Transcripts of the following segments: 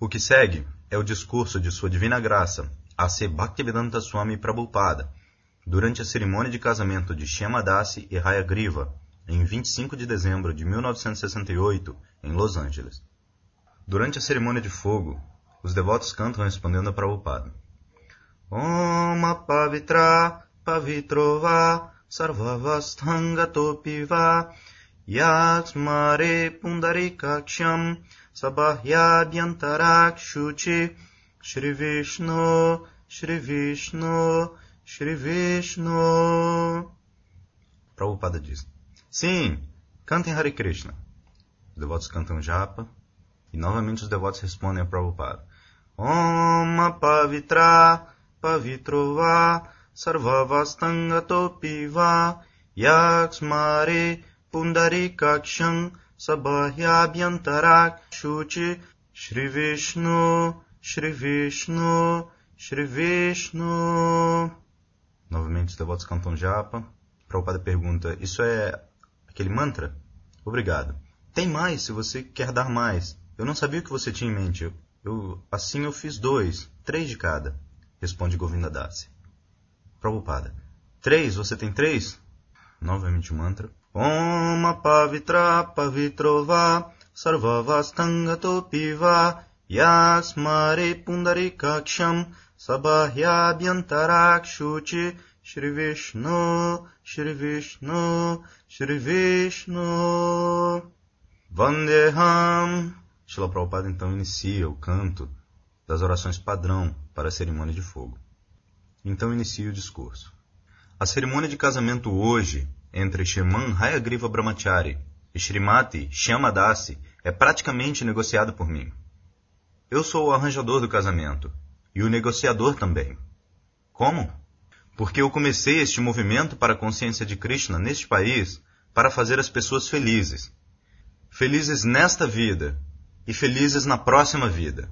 O que segue é o discurso de Sua Divina Graça a.C. Bhaktivedanta Swami Prabhupada durante a cerimônia de casamento de Shyamadasi e Raya Griva, em 25 de dezembro de 1968, em Los Angeles. Durante a cerimônia de fogo, os devotos cantam respondendo a Prabhupada. Om Pavitra Pavitrova Sarvavastangatopiva Yaksmare Pundarikaksham Sabhahyabhyantarakshuchi Shri Vishnu, Shri Vishnu, Shri Vishnu. Prabhupada diz. Sim, cantem Hare Krishna. Os devotos cantam japa e novamente os devotos respondem a Prabhupada. Om Pavitra Pavitrova Sarvavastangatopiva Yaksmare Pundarikaksham Sabhahyabhyantarak Shuchi Shri Vishnu Shri Vishnu Shri Vishnu Novamente os devotos cantam japa. Prabhupada pergunta, isso é aquele mantra? Obrigado. Tem mais se você quer dar mais. Eu não sabia o que você tinha em mente. Eu, eu, assim eu fiz dois, três de cada, responde Govinda Dasi. Prabhupada. Três? Você tem três? Novamente o mantra. Om Pavitra Pavitrova Sarvavastangato Yasmare Pundarikaksham Sabhahyabhyantarakshuchi Shri Vishnu, Shri Vishnu, Shri Vishnu. Vandeham. Shila Prabhupada então inicia o canto das orações padrão para a cerimônia de fogo. Então inicia o discurso. A cerimônia de casamento hoje entre Shriman Hayagriva Brahmachari e Srimati Shyamadasi é praticamente negociada por mim. Eu sou o arranjador do casamento e o negociador também. Como? Porque eu comecei este movimento para a consciência de Krishna neste país para fazer as pessoas felizes. Felizes nesta vida e felizes na próxima vida.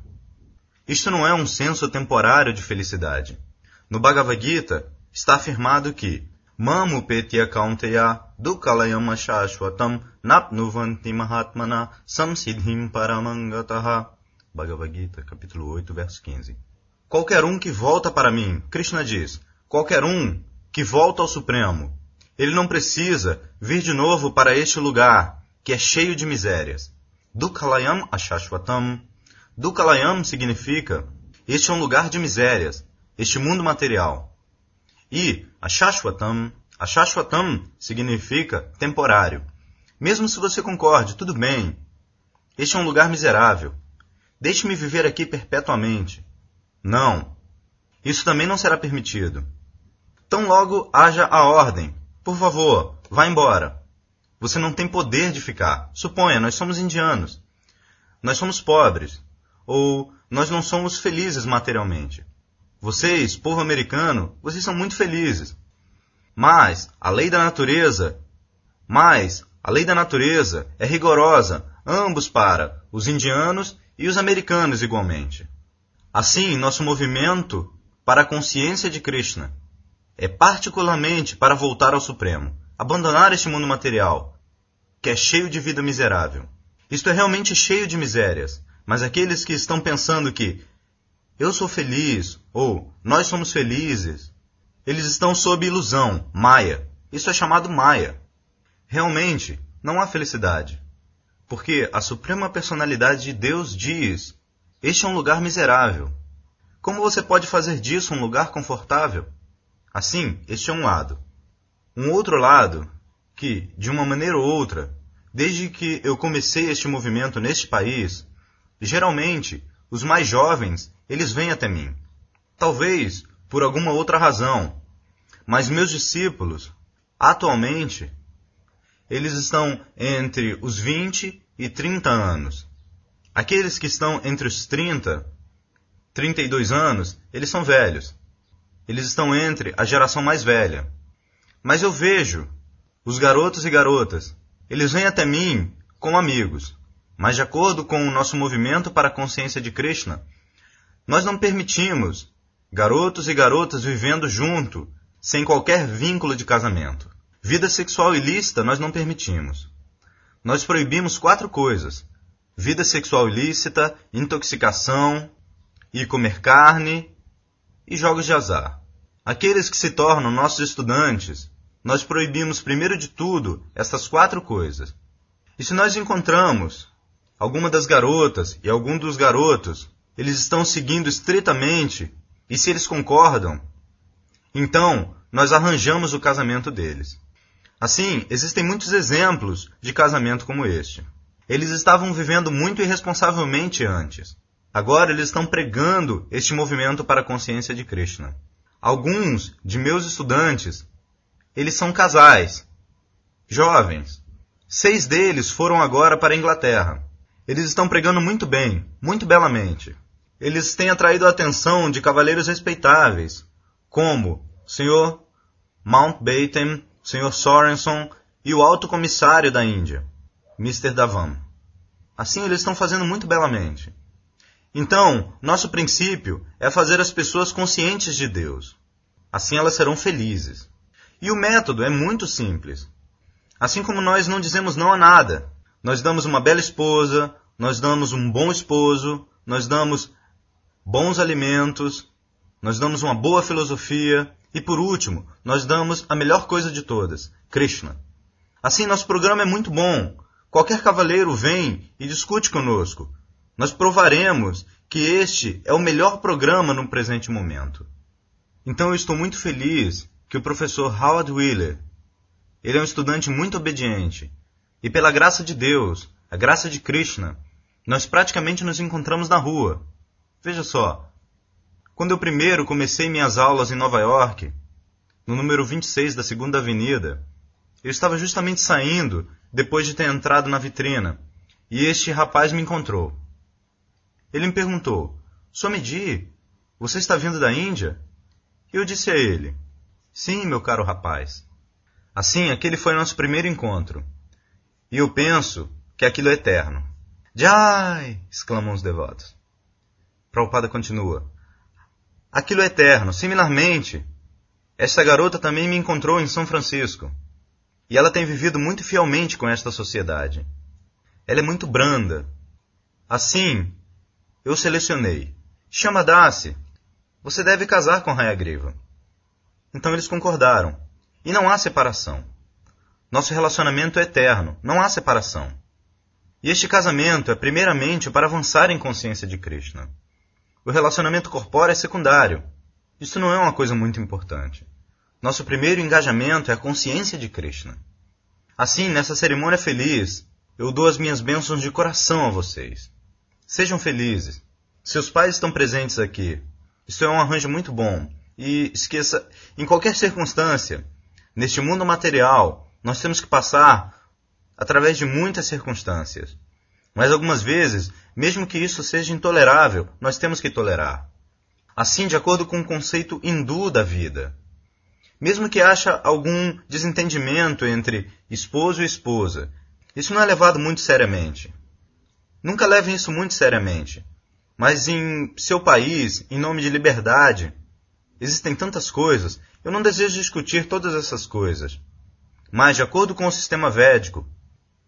Isto não é um senso temporário de felicidade. No Bhagavad Gita está afirmado que Kaunteya dukalayam shashvatam napnuvanti mahatmana samsiddhim paramangataha. Bhagavad Gita, capítulo 8, verso 15. Qualquer um que volta para mim, Krishna diz, qualquer um que volta ao Supremo, ele não precisa vir de novo para este lugar que é cheio de misérias. Dukalayam Ashashvatam. Dukalayam significa este é um lugar de misérias, este mundo material. E Ashashvatam, Ashashvatam significa temporário. Mesmo se você concorde, tudo bem. Este é um lugar miserável. Deixe-me viver aqui perpetuamente. Não. Isso também não será permitido. Tão logo haja a ordem. Por favor, vá embora. Você não tem poder de ficar. Suponha, nós somos indianos. Nós somos pobres. Ou nós não somos felizes materialmente. Vocês, povo americano, vocês são muito felizes. Mas a lei da natureza, mas a lei da natureza é rigorosa ambos para os indianos e os americanos igualmente. Assim, nosso movimento para a consciência de Krishna é particularmente para voltar ao Supremo, abandonar este mundo material, que é cheio de vida miserável. Isto é realmente cheio de misérias, mas aqueles que estão pensando que eu sou feliz ou nós somos felizes, eles estão sob ilusão, maia. Isso é chamado maia. Realmente, não há felicidade. Porque a suprema personalidade de Deus diz: Este é um lugar miserável. Como você pode fazer disso um lugar confortável? Assim, este é um lado. Um outro lado, que, de uma maneira ou outra, desde que eu comecei este movimento neste país, geralmente os mais jovens, eles vêm até mim. Talvez por alguma outra razão, mas meus discípulos, atualmente, eles estão entre os 20 e 30 anos. Aqueles que estão entre os 30, 32 anos, eles são velhos. Eles estão entre a geração mais velha. Mas eu vejo os garotos e garotas, eles vêm até mim como amigos. Mas de acordo com o nosso movimento para a consciência de Krishna, nós não permitimos garotos e garotas vivendo junto, sem qualquer vínculo de casamento. Vida sexual ilícita nós não permitimos. Nós proibimos quatro coisas: vida sexual ilícita, intoxicação, ir comer carne e jogos de azar. Aqueles que se tornam nossos estudantes, nós proibimos primeiro de tudo estas quatro coisas. E se nós encontramos alguma das garotas e algum dos garotos, eles estão seguindo estritamente, e se eles concordam, então nós arranjamos o casamento deles. Assim, existem muitos exemplos de casamento como este. Eles estavam vivendo muito irresponsavelmente antes. Agora eles estão pregando este movimento para a consciência de Krishna. Alguns de meus estudantes, eles são casais, jovens. Seis deles foram agora para a Inglaterra. Eles estão pregando muito bem, muito belamente. Eles têm atraído a atenção de cavaleiros respeitáveis, como o Sr. Mountbatten Sr. Sorenson e o alto comissário da Índia, Mr. Davan. Assim eles estão fazendo muito belamente. Então, nosso princípio é fazer as pessoas conscientes de Deus. Assim elas serão felizes. E o método é muito simples. Assim como nós não dizemos não a nada, nós damos uma bela esposa, nós damos um bom esposo, nós damos bons alimentos, nós damos uma boa filosofia, e por último, nós damos a melhor coisa de todas, Krishna. Assim, nosso programa é muito bom. Qualquer cavaleiro vem e discute conosco. Nós provaremos que este é o melhor programa no presente momento. Então eu estou muito feliz que o professor Howard Wheeler, ele é um estudante muito obediente, e pela graça de Deus, a graça de Krishna, nós praticamente nos encontramos na rua. Veja só, quando eu primeiro comecei minhas aulas em Nova York, no número 26 da Segunda Avenida, eu estava justamente saindo depois de ter entrado na vitrina e este rapaz me encontrou. Ele me perguntou: Somedi, você está vindo da Índia? E eu disse a ele: Sim, meu caro rapaz. Assim, aquele foi nosso primeiro encontro. E eu penso que aquilo é eterno. Jai! exclamam os devotos. Prabhupada continua. Aquilo é eterno. Similarmente, esta garota também me encontrou em São Francisco. E ela tem vivido muito fielmente com esta sociedade. Ela é muito branda. Assim, eu selecionei. Chama Dace. Você deve casar com Rayagriva. Então eles concordaram. E não há separação. Nosso relacionamento é eterno. Não há separação. E este casamento é primeiramente para avançar em consciência de Krishna. O relacionamento corpóreo é secundário. Isso não é uma coisa muito importante. Nosso primeiro engajamento é a consciência de Krishna. Assim, nessa cerimônia feliz, eu dou as minhas bênçãos de coração a vocês. Sejam felizes. Seus pais estão presentes aqui. Isso é um arranjo muito bom. E esqueça, em qualquer circunstância, neste mundo material, nós temos que passar através de muitas circunstâncias. Mas algumas vezes, mesmo que isso seja intolerável, nós temos que tolerar. Assim, de acordo com o conceito hindu da vida. Mesmo que haja algum desentendimento entre esposo e esposa, isso não é levado muito seriamente. Nunca levem isso muito seriamente. Mas em seu país, em nome de liberdade, existem tantas coisas, eu não desejo discutir todas essas coisas. Mas, de acordo com o sistema védico,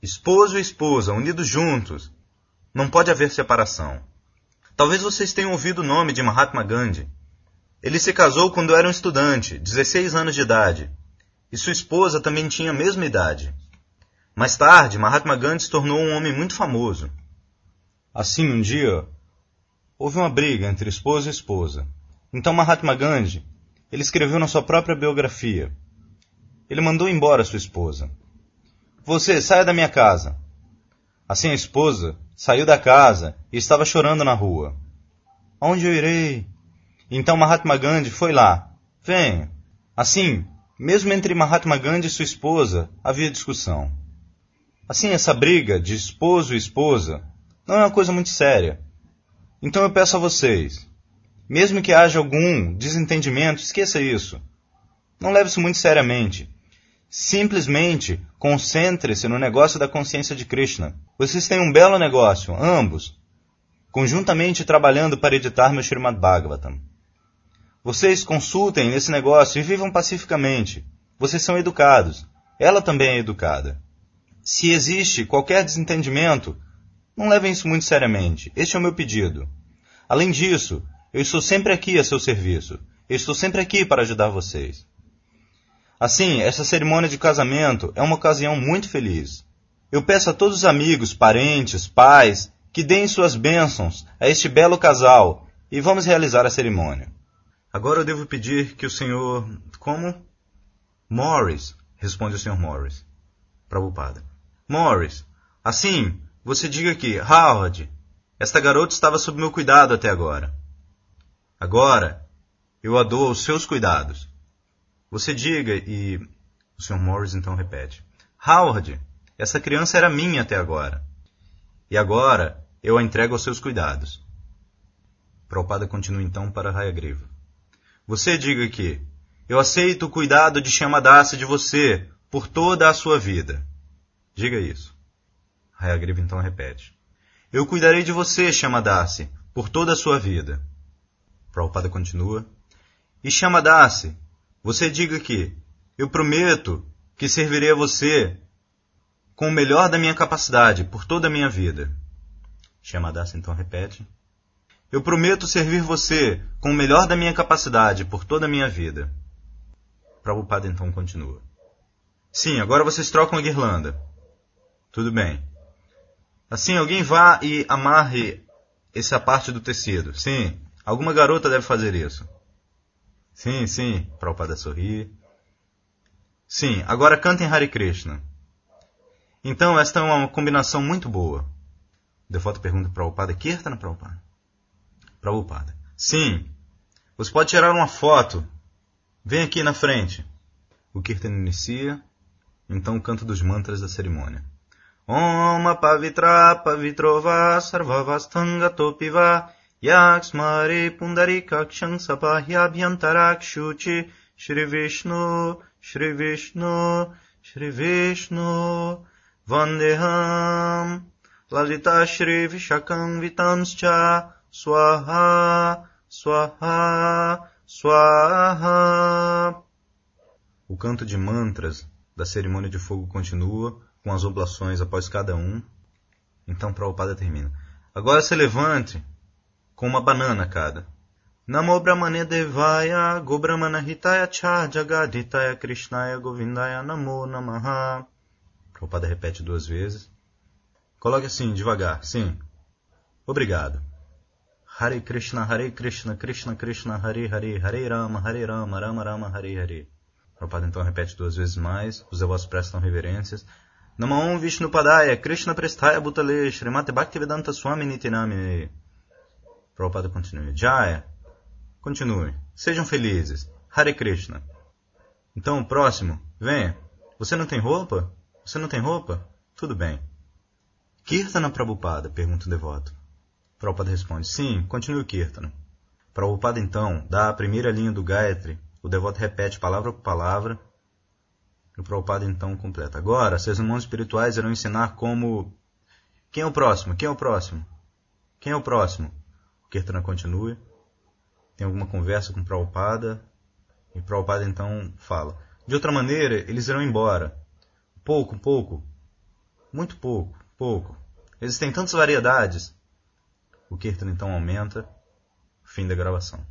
Esposo e esposa, unidos juntos. Não pode haver separação. Talvez vocês tenham ouvido o nome de Mahatma Gandhi. Ele se casou quando era um estudante, 16 anos de idade, e sua esposa também tinha a mesma idade. Mais tarde, Mahatma Gandhi se tornou um homem muito famoso. Assim, um dia, houve uma briga entre esposo e esposa. Então Mahatma Gandhi, ele escreveu na sua própria biografia. Ele mandou embora sua esposa. Você, saia da minha casa. Assim a esposa saiu da casa e estava chorando na rua. Onde eu irei? Então Mahatma Gandhi foi lá. Venha. Assim, mesmo entre Mahatma Gandhi e sua esposa, havia discussão. Assim, essa briga de esposo e esposa não é uma coisa muito séria. Então eu peço a vocês, mesmo que haja algum desentendimento, esqueça isso. Não leve isso muito seriamente. Simplesmente concentre-se no negócio da consciência de Krishna. Vocês têm um belo negócio, ambos, conjuntamente trabalhando para editar meu Srimad Bhagavatam. Vocês consultem nesse negócio e vivam pacificamente. Vocês são educados. Ela também é educada. Se existe qualquer desentendimento, Não levem isso muito seriamente. Este é o meu pedido. Além disso, eu estou sempre aqui a seu serviço. Eu estou sempre aqui para ajudar vocês. Assim, essa cerimônia de casamento é uma ocasião muito feliz. Eu peço a todos os amigos, parentes, pais, que deem suas bênçãos a este belo casal e vamos realizar a cerimônia. Agora eu devo pedir que o senhor. Como? Morris, responde o senhor Morris. Prabhupada. Morris, assim, você diga que, Howard, esta garota estava sob meu cuidado até agora. Agora, eu a dou aos seus cuidados. Você diga e. O Sr. Morris então repete: Howard, essa criança era minha até agora. E agora eu a entrego aos seus cuidados. Prabhupada continua então para Hayagriva. Você diga que eu aceito o cuidado de Shamadasa de você por toda a sua vida. Diga isso. Hayagriva então repete. Eu cuidarei de você, Shamadasi, por toda a sua vida. Prabhupada continua. E Shamadasi, você diga que eu prometo que servirei a você com o melhor da minha capacidade por toda a minha vida. Shamadasa então repete. Eu prometo servir você com o melhor da minha capacidade por toda a minha vida. Prabhupada então continua. Sim, agora vocês trocam a guirlanda. Tudo bem. Assim, alguém vá e amarre essa parte do tecido. Sim, alguma garota deve fazer isso. Sim, sim, Prabhupada sorri. Sim, agora cantem Hare Krishna. Então, esta é uma combinação muito boa. Devoto pergunta para Prabhupada, Kirtana, Prabhupada? Prabhupada. Sim. Você pode tirar uma foto. Vem aqui na frente. O Kirtan inicia, então o canto dos mantras da cerimônia. Om pavitra pavitrova sarvavastangatopiva yaksmare pundarikakshang sapahyabhyantarakshuchi Shri Vishnu, Shri Vishnu, Shri Vishnu, Vandeham, Lalita Shri Vishakam Vitanscha, Swaha, Swaha, Swaha. O canto de mantras da cerimônia de fogo continua, com as oblações após cada um. Então Prabhupada termina. Agora se levante com uma banana cada. Namo Brahmane Devaya Gobramana Hitaya Cha Jagaditaya Krishnaya Govindaya Namo Namaha. Prabhupada repete duas vezes. Coloque assim, devagar. Sim. Obrigado. Hare Krishna, Hare Krishna, Krishna Krishna, Hare Hare, Hare Rama, Hare Rama, Rama Rama, Hare Hare. Prabhupada então repete duas vezes mais, os devotos prestam reverências. Namam Vishnu Padaya, Krishna Prestaya Bhutale, Srimati Bhaktivedanta Swami Nitinamine. Prabhupada continua. Jaya, continue. Sejam felizes. Hare Krishna. Então, próximo, venha. Você não tem roupa? Você não tem roupa? Tudo bem. Kirtana Prabhupada? pergunta o devoto. Prabhupada responde, sim, continue o Kirtana. Prabhupada então dá a primeira linha do Gayatri, o devoto repete palavra por palavra, o Prabhupada então completa. Agora, seus irmãos espirituais irão ensinar como... Quem é o próximo? Quem é o próximo? Quem é o próximo? Kirtana continua, tem alguma conversa com Prabhupada, e Prabhupada então fala. De outra maneira, eles irão embora. Pouco, pouco. Muito pouco, pouco. Existem tantas variedades o Kirtan então aumenta. Fim da gravação.